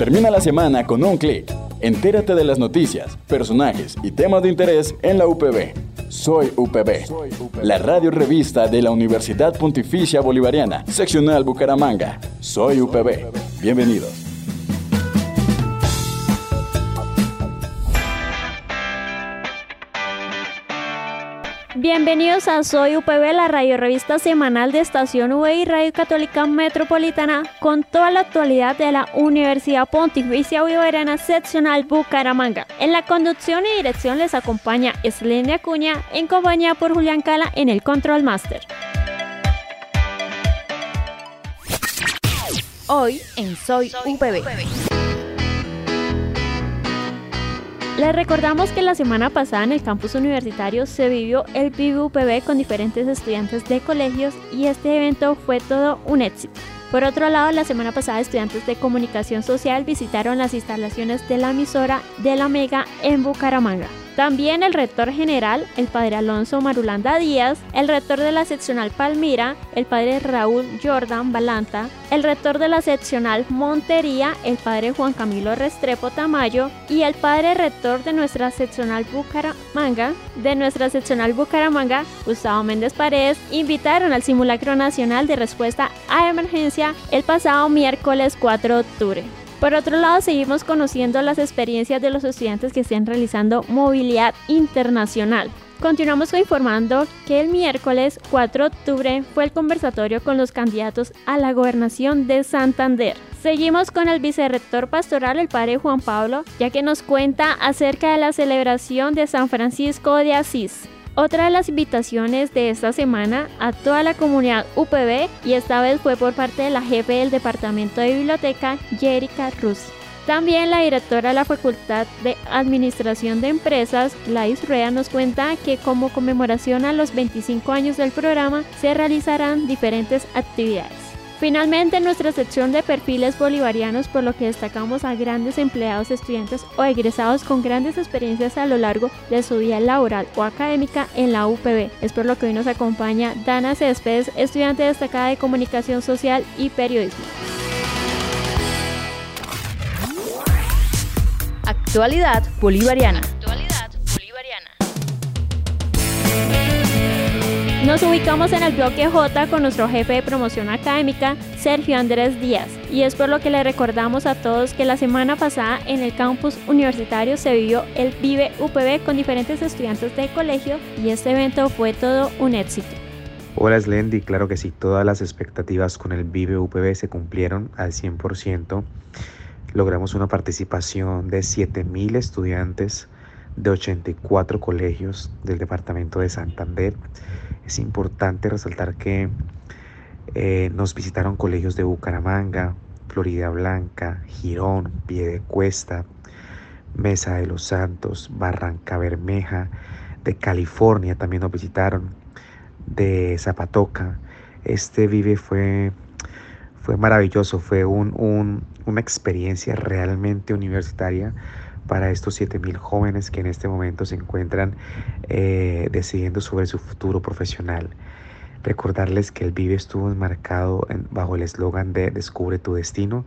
Termina la semana con un clic. Entérate de las noticias, personajes y temas de interés en la UPB. Soy UPB, la radio revista de la Universidad Pontificia Bolivariana, seccional Bucaramanga. Soy UPB. Bienvenidos. Bienvenidos a Soy UPB, la radio revista semanal de Estación UB y Radio Católica Metropolitana, con toda la actualidad de la Universidad Pontificia Bolivariana Seccional Bucaramanga. En la conducción y dirección les acompaña Slenia Acuña, en compañía por Julián Cala en el Control Master. Hoy en Soy UPB. Les recordamos que la semana pasada en el campus universitario se vivió el VIVUPB con diferentes estudiantes de colegios y este evento fue todo un éxito. Por otro lado, la semana pasada estudiantes de comunicación social visitaron las instalaciones de la emisora de la Mega en Bucaramanga. También el rector general, el padre Alonso Marulanda Díaz, el rector de la seccional Palmira, el padre Raúl Jordan Balanta, el rector de la seccional Montería, el padre Juan Camilo Restrepo Tamayo y el padre rector de nuestra seccional Bucaramanga, de nuestra seccional Bucaramanga, Gustavo Méndez Paredes, invitaron al simulacro nacional de respuesta a emergencia el pasado miércoles 4 de octubre. Por otro lado, seguimos conociendo las experiencias de los estudiantes que estén realizando movilidad internacional. Continuamos informando que el miércoles 4 de octubre fue el conversatorio con los candidatos a la gobernación de Santander. Seguimos con el vicerrector pastoral, el padre Juan Pablo, ya que nos cuenta acerca de la celebración de San Francisco de Asís. Otra de las invitaciones de esta semana a toda la comunidad UPB y esta vez fue por parte de la jefe del departamento de biblioteca, Jerica Rus. También la directora de la Facultad de Administración de Empresas, Lais Rea, nos cuenta que como conmemoración a los 25 años del programa se realizarán diferentes actividades. Finalmente, en nuestra sección de perfiles bolivarianos, por lo que destacamos a grandes empleados, estudiantes o egresados con grandes experiencias a lo largo de su vida laboral o académica en la UPB. Es por lo que hoy nos acompaña Dana Céspedes, estudiante destacada de Comunicación Social y Periodismo. Actualidad bolivariana. Nos ubicamos en el bloque J con nuestro jefe de promoción académica, Sergio Andrés Díaz, y es por lo que le recordamos a todos que la semana pasada en el campus universitario se vivió el Vive UPB con diferentes estudiantes de colegio y este evento fue todo un éxito. Hola Slendy, claro que sí, todas las expectativas con el Vive UPB se cumplieron al 100%. Logramos una participación de 7.000 estudiantes de 84 colegios del departamento de Santander es importante resaltar que eh, nos visitaron colegios de Bucaramanga, Florida Blanca, Girón, Piedecuesta, Mesa de los Santos, Barranca Bermeja, de California también nos visitaron, de Zapatoca. Este vive fue, fue maravilloso, fue un, una experiencia realmente universitaria para estos 7.000 jóvenes que en este momento se encuentran eh, decidiendo sobre su futuro profesional. Recordarles que el Vive estuvo enmarcado bajo el eslogan de Descubre tu destino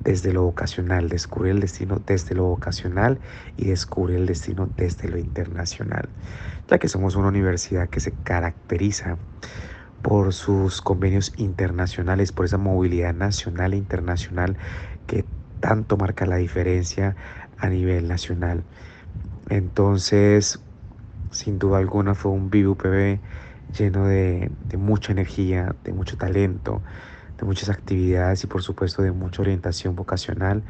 desde lo vocacional, descubre el destino desde lo vocacional y descubre el destino desde lo internacional, ya que somos una universidad que se caracteriza por sus convenios internacionales, por esa movilidad nacional e internacional que tanto marca la diferencia a nivel nacional. Entonces, sin duda alguna fue un VUPB lleno de, de mucha energía, de mucho talento, de muchas actividades y por supuesto de mucha orientación vocacional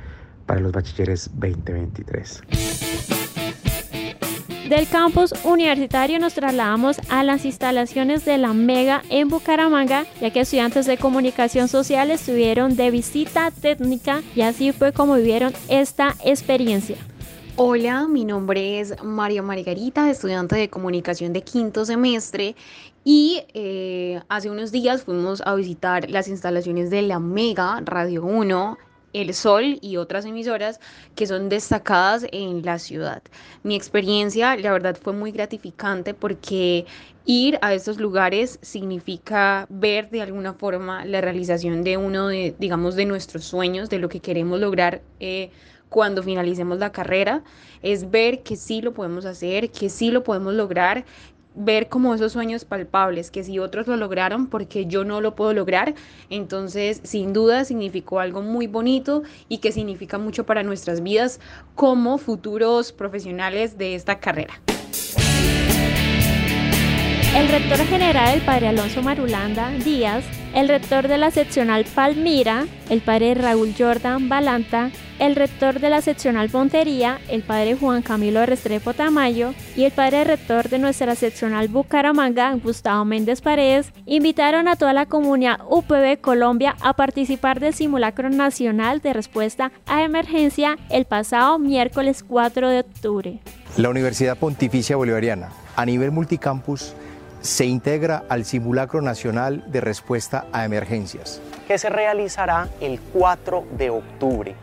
para los bachilleres 2023. Del campus universitario nos trasladamos a las instalaciones de la Mega en Bucaramanga, ya que estudiantes de comunicación social estuvieron de visita técnica y así fue como vivieron esta experiencia. Hola, mi nombre es María Margarita, estudiante de comunicación de quinto semestre y eh, hace unos días fuimos a visitar las instalaciones de la Mega Radio 1 el Sol y otras emisoras que son destacadas en la ciudad. Mi experiencia, la verdad, fue muy gratificante porque ir a estos lugares significa ver de alguna forma la realización de uno de, digamos, de nuestros sueños, de lo que queremos lograr. Eh, cuando finalicemos la carrera, es ver que sí lo podemos hacer, que sí lo podemos lograr ver como esos sueños palpables, que si otros lo lograron, porque yo no lo puedo lograr, entonces sin duda significó algo muy bonito y que significa mucho para nuestras vidas como futuros profesionales de esta carrera. El rector general, el padre Alonso Marulanda Díaz, el rector de la seccional Palmira, el padre Raúl Jordan Balanta, el rector de la seccional Montería, el padre Juan Camilo Restrepo Tamayo y el padre rector de nuestra seccional Bucaramanga, Gustavo Méndez Paredes, invitaron a toda la comunidad UPB Colombia a participar del simulacro nacional de respuesta a emergencia el pasado miércoles 4 de octubre. La Universidad Pontificia Bolivariana, a nivel multicampus, se integra al Simulacro Nacional de Respuesta a Emergencias, que se realizará el 4 de octubre.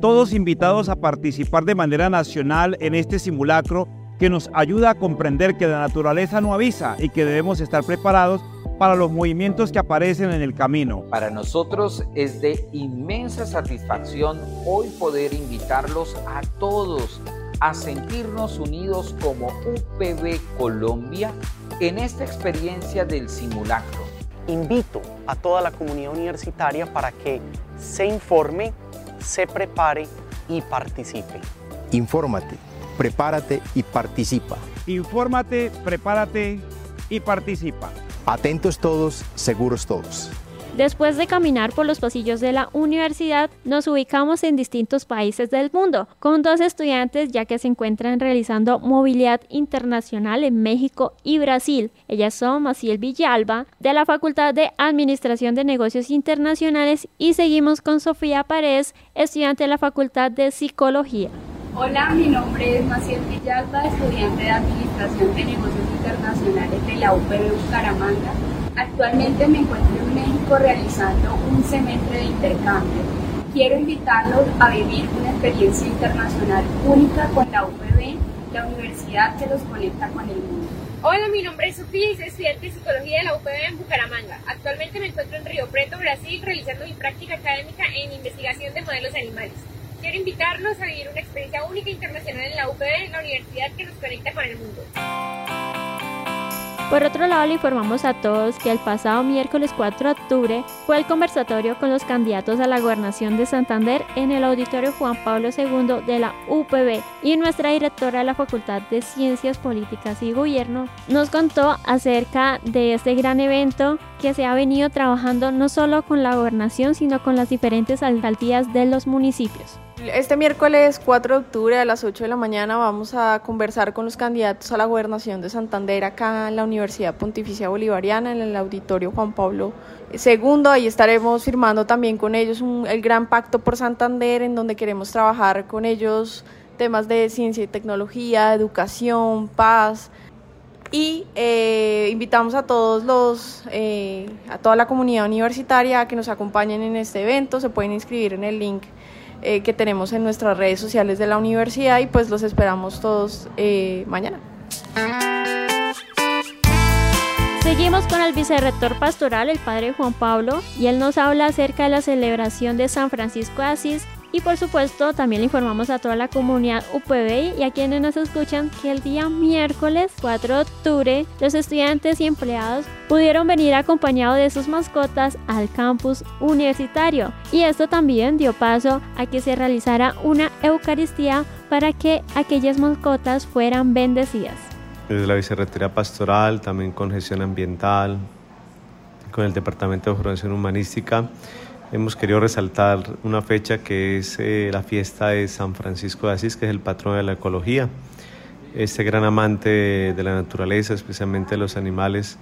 Todos invitados a participar de manera nacional en este simulacro que nos ayuda a comprender que la naturaleza no avisa y que debemos estar preparados para los movimientos que aparecen en el camino. Para nosotros es de inmensa satisfacción hoy poder invitarlos a todos a sentirnos unidos como UPB Colombia en esta experiencia del simulacro. Invito a toda la comunidad universitaria para que se informe, se prepare y participe. Infórmate, prepárate y participa. Infórmate, prepárate y participa. Atentos todos, seguros todos. Después de caminar por los pasillos de la universidad, nos ubicamos en distintos países del mundo, con dos estudiantes ya que se encuentran realizando movilidad internacional en México y Brasil. Ellas son Maciel Villalba, de la Facultad de Administración de Negocios Internacionales, y seguimos con Sofía Paredes, estudiante de la Facultad de Psicología. Hola, mi nombre es Maciel Villalba, estudiante de Administración de Negocios Internacionales de la UPB Bucaramanga. Actualmente me encuentro en México realizando un semestre de intercambio. Quiero invitarlos a vivir una experiencia internacional única con la UPB, la universidad que los conecta con el mundo. Hola, mi nombre es Sofía y soy estudiante de Psicología de la UPB en Bucaramanga. Actualmente me encuentro en Río Preto, Brasil, realizando mi práctica académica en investigación de modelos animales. Quiero invitarlos a vivir una experiencia única internacional en la UPB, la universidad que nos conecta con el mundo. Por otro lado, le informamos a todos que el pasado miércoles 4 de octubre fue el conversatorio con los candidatos a la gobernación de Santander en el auditorio Juan Pablo II de la UPB y nuestra directora de la Facultad de Ciencias Políticas y Gobierno nos contó acerca de este gran evento que se ha venido trabajando no solo con la gobernación, sino con las diferentes alcaldías de los municipios. Este miércoles 4 de octubre a las 8 de la mañana vamos a conversar con los candidatos a la gobernación de Santander acá en la Universidad Pontificia Bolivariana, en el auditorio Juan Pablo II. Ahí estaremos firmando también con ellos el gran pacto por Santander, en donde queremos trabajar con ellos temas de ciencia y tecnología, educación, paz. Y eh, invitamos a todos los, eh, a toda la comunidad universitaria a que nos acompañen en este evento. Se pueden inscribir en el link eh, que tenemos en nuestras redes sociales de la universidad y pues los esperamos todos eh, mañana. Seguimos con el vicerrector pastoral, el padre Juan Pablo, y él nos habla acerca de la celebración de San Francisco de Asís y por supuesto también le informamos a toda la comunidad UPB y a quienes nos escuchan que el día miércoles 4 de octubre los estudiantes y empleados pudieron venir acompañados de sus mascotas al campus universitario. Y esto también dio paso a que se realizara una Eucaristía para que aquellas mascotas fueran bendecidas. Desde la Vicerrectoría Pastoral, también con gestión ambiental, con el Departamento de Formación Humanística, hemos querido resaltar una fecha que es eh, la fiesta de San Francisco de Asís, que es el patrón de la ecología. este gran amante de la naturaleza, especialmente de los animales,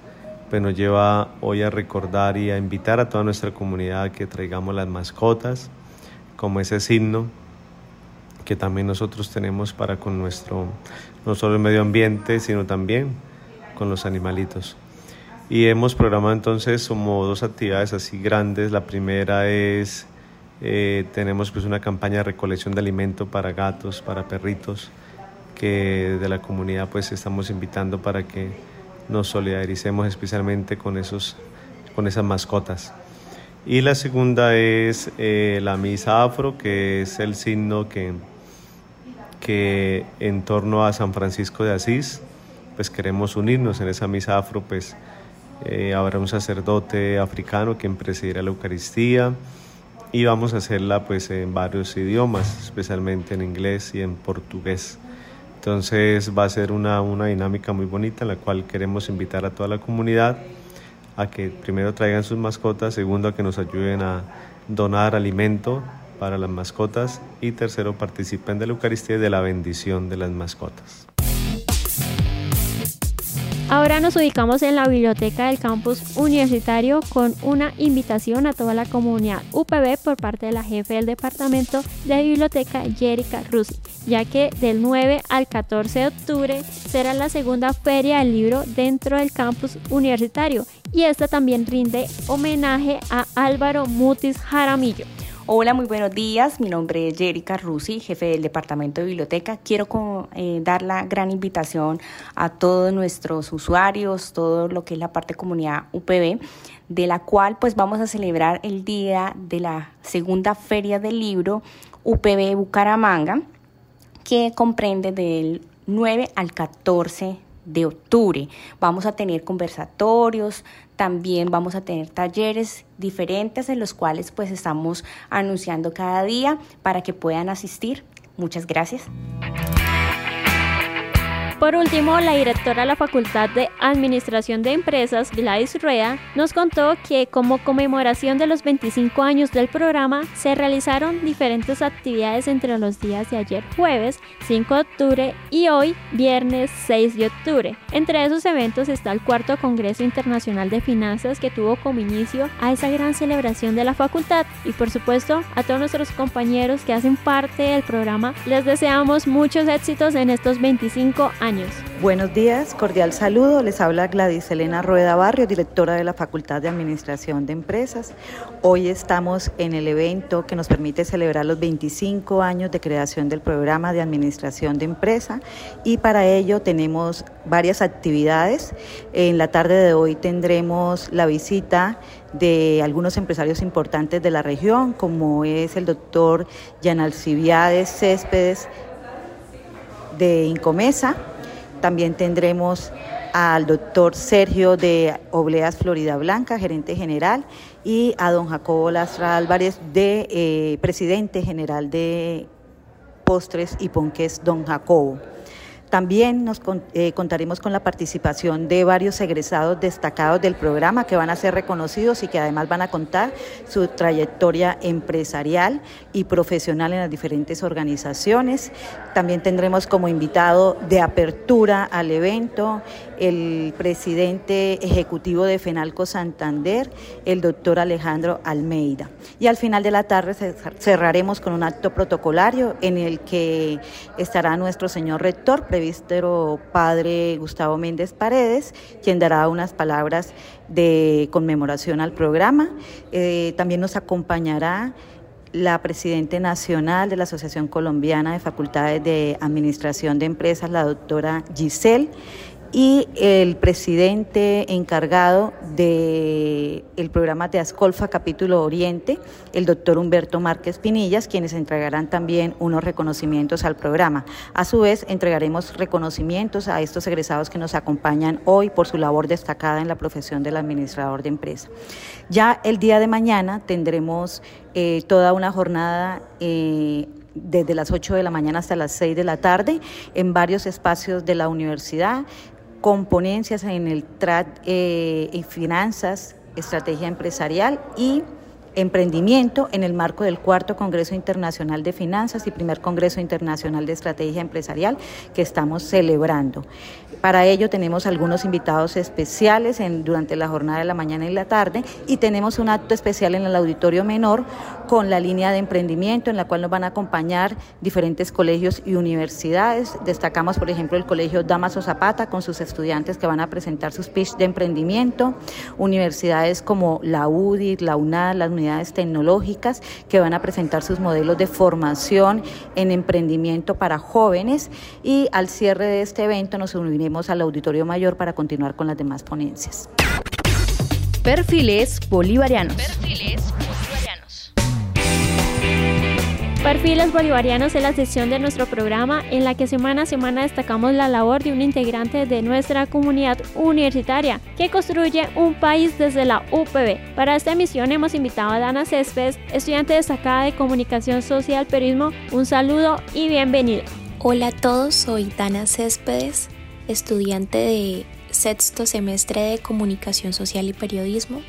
pues nos lleva hoy a recordar y a invitar a toda nuestra comunidad a que traigamos las mascotas como ese signo que también nosotros tenemos para con nuestro, no solo el medio ambiente, sino también con los animalitos. Y hemos programado entonces como dos actividades así grandes. La primera es, eh, tenemos pues una campaña de recolección de alimento para gatos, para perritos, que de la comunidad pues estamos invitando para que nos solidaricemos especialmente con, esos, con esas mascotas. Y la segunda es eh, la misa afro, que es el signo que, que en torno a San Francisco de Asís, pues queremos unirnos en esa misa afro, pues eh, habrá un sacerdote africano quien presidirá la Eucaristía y vamos a hacerla pues en varios idiomas, especialmente en inglés y en portugués. Entonces va a ser una, una dinámica muy bonita en la cual queremos invitar a toda la comunidad a que primero traigan sus mascotas, segundo a que nos ayuden a donar alimento para las mascotas y tercero participen de la Eucaristía y de la bendición de las mascotas. Ahora nos ubicamos en la biblioteca del campus universitario con una invitación a toda la comunidad UPB por parte de la jefe del departamento de biblioteca, Jerica Rusi, ya que del 9 al 14 de octubre será la segunda feria del libro dentro del campus universitario y esta también rinde homenaje a Álvaro Mutis Jaramillo Hola, muy buenos días. Mi nombre es Jerica Rusi, jefe del Departamento de Biblioteca. Quiero eh, dar la gran invitación a todos nuestros usuarios, todo lo que es la parte comunidad UPB, de la cual pues vamos a celebrar el día de la segunda feria del libro UPB Bucaramanga, que comprende del 9 al 14 de octubre. Vamos a tener conversatorios, también vamos a tener talleres diferentes en los cuales pues estamos anunciando cada día para que puedan asistir. Muchas gracias. Por último, la directora de la Facultad de Administración de Empresas, Gladys Rueda, nos contó que como conmemoración de los 25 años del programa, se realizaron diferentes actividades entre los días de ayer jueves 5 de octubre y hoy viernes 6 de octubre. Entre esos eventos está el cuarto Congreso Internacional de Finanzas que tuvo como inicio a esa gran celebración de la facultad y por supuesto a todos nuestros compañeros que hacen parte del programa les deseamos muchos éxitos en estos 25 años. Buenos días, cordial saludo. Les habla Gladys Elena Rueda Barrio, directora de la Facultad de Administración de Empresas. Hoy estamos en el evento que nos permite celebrar los 25 años de creación del programa de Administración de Empresa y para ello tenemos varias actividades. En la tarde de hoy tendremos la visita de algunos empresarios importantes de la región, como es el doctor Yanalcibiades Céspedes de Incomesa, también tendremos al doctor Sergio de Obleas Florida Blanca, gerente general, y a don Jacobo Lastra Álvarez, de eh, presidente general de Postres y Ponques, don Jacobo. También nos eh, contaremos con la participación de varios egresados destacados del programa que van a ser reconocidos y que además van a contar su trayectoria empresarial y profesional en las diferentes organizaciones. También tendremos como invitado de apertura al evento el presidente ejecutivo de FENALCO Santander, el doctor Alejandro Almeida. Y al final de la tarde cerraremos con un acto protocolario en el que estará nuestro señor rector, padre Gustavo Méndez Paredes, quien dará unas palabras de conmemoración al programa. Eh, también nos acompañará la presidenta nacional de la Asociación Colombiana de Facultades de Administración de Empresas, la doctora Giselle y el presidente encargado del el programa de Ascolfa Capítulo Oriente, el doctor Humberto Márquez Pinillas, quienes entregarán también unos reconocimientos al programa. A su vez, entregaremos reconocimientos a estos egresados que nos acompañan hoy por su labor destacada en la profesión del administrador de empresa. Ya el día de mañana tendremos eh, toda una jornada eh, desde las 8 de la mañana hasta las 6 de la tarde en varios espacios de la universidad con ponencias en el TRAT eh, y finanzas, estrategia empresarial y emprendimiento en el marco del cuarto Congreso Internacional de Finanzas y primer Congreso Internacional de Estrategia Empresarial que estamos celebrando. Para ello tenemos algunos invitados especiales durante la jornada de la mañana y la tarde y tenemos un acto especial en el auditorio menor con la línea de emprendimiento en la cual nos van a acompañar diferentes colegios y universidades. Destacamos, por ejemplo, el Colegio Damaso Zapata con sus estudiantes que van a presentar sus pitch de emprendimiento, universidades como la UDI, la UNAD, las tecnológicas que van a presentar sus modelos de formación en emprendimiento para jóvenes y al cierre de este evento nos uniremos al auditorio mayor para continuar con las demás ponencias. Perfiles bolivarianos. Perfiles Perfiles Bolivarianos es la sección de nuestro programa en la que semana a semana destacamos la labor de un integrante de nuestra comunidad universitaria que construye un país desde la UPB. Para esta emisión hemos invitado a Dana Céspedes, estudiante destacada de Comunicación Social Periodismo. Un saludo y bienvenido. Hola a todos, soy Dana Céspedes, estudiante de sexto semestre de Comunicación Social y Periodismo.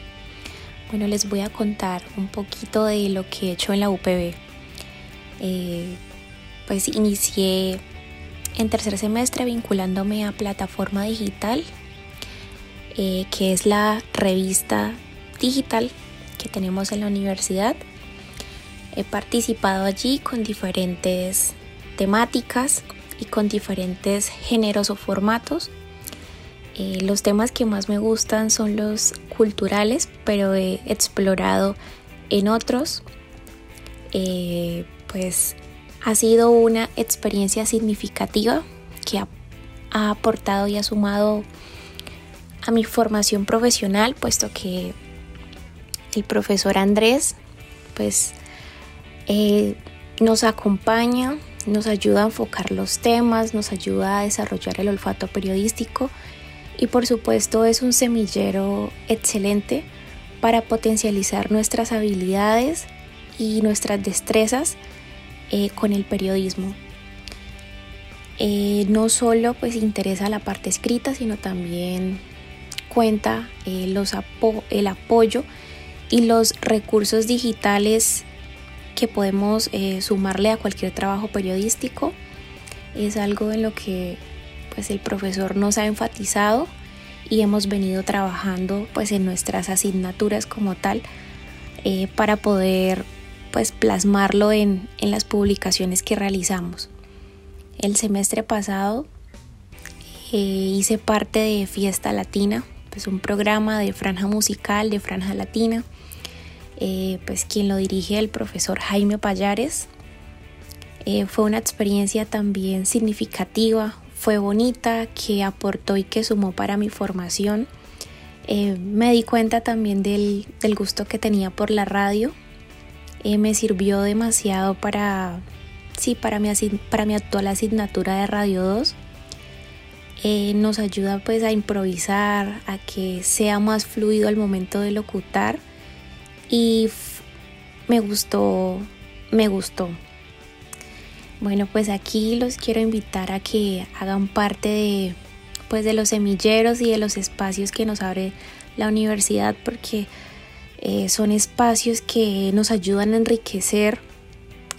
Bueno, les voy a contar un poquito de lo que he hecho en la UPB. Eh, pues inicié en tercer semestre vinculándome a Plataforma Digital, eh, que es la revista digital que tenemos en la universidad. He participado allí con diferentes temáticas y con diferentes géneros o formatos. Eh, los temas que más me gustan son los culturales, pero he explorado en otros. Pues ha sido una experiencia significativa que ha, aportado y ha sumado a mi formación profesional, puesto que el profesor Andrés pues eh, nos acompaña nos ayuda a enfocar los temas, nos ayuda a desarrollar el olfato periodístico y por supuesto es un semillero excelente para potencializar nuestras habilidades y nuestras destrezas eh, con el periodismo. Eh, no solo pues interesa la parte escrita, sino también cuenta eh, los el apoyo y los recursos digitales que podemos eh, sumarle a cualquier trabajo periodístico. Es algo en lo que pues el profesor nos ha enfatizado y hemos venido trabajando pues en nuestras asignaturas como tal eh, para poder pues plasmarlo en, en, las publicaciones que realizamos. El semestre pasado eh, hice parte de Fiesta Latina, pues un programa de franja musical, de franja latina, eh, pues quien lo dirige el profesor Jaime Payares. Eh, fue una experiencia también significativa, fue bonita, que aportó y que sumó para mi formación. Eh, me di cuenta también del, gusto que tenía por la radio. Me sirvió demasiado para, sí, para mi, para mi actual asignatura de Radio 2. nos ayuda pues a improvisar, a que sea más fluido al momento de locutar y me gustó, me gustó. Bueno, pues aquí los quiero invitar a que hagan parte de pues de los semilleros y de los espacios que nos abre la universidad porque eh, son espacios que nos ayudan a enriquecer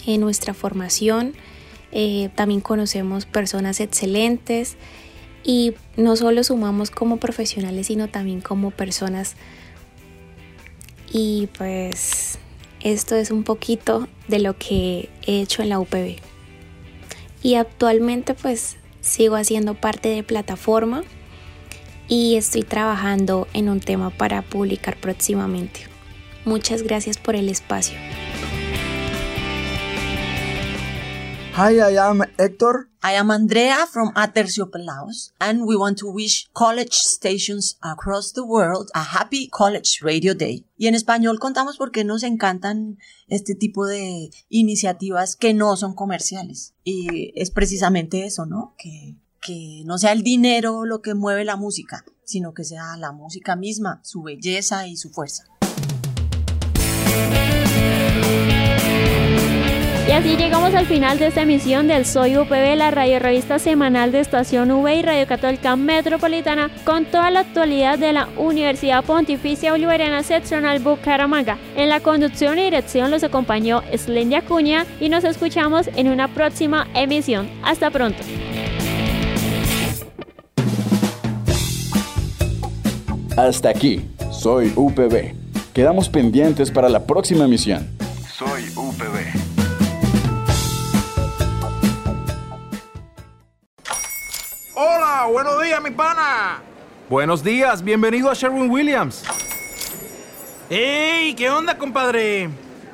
en nuestra formación. Eh, también conocemos personas excelentes y no solo sumamos como profesionales, sino también como personas y pues esto es un poquito de lo que he hecho en la UPB. Y actualmente pues sigo haciendo parte de plataforma y estoy trabajando en un tema para publicar próximamente. Muchas gracias por el espacio. Hi, I am Hector. I am Andrea from Aterciopelados, and we want to wish college stations across the world a happy College Radio Day. Y en español contamos porque nos encantan este tipo de iniciativas que no son comerciales. Y es precisamente eso, ¿no? Que, que no sea el dinero lo que mueve la música, sino que sea la música misma, su belleza y su fuerza. Así llegamos al final de esta emisión del Soy UPB, la radio revista semanal de Estación V y Radio Católica Metropolitana, con toda la actualidad de la Universidad Pontificia Bolivariana Seccional Bucaramanga. En la conducción y dirección los acompañó Slendia Acuña y nos escuchamos en una próxima emisión. Hasta pronto. Hasta aquí, soy UPB. Quedamos pendientes para la próxima emisión. Soy UPB. Hola, buenos días, mi pana. Buenos días, bienvenido a Sherwin Williams. ¡Ey! ¿Qué onda, compadre?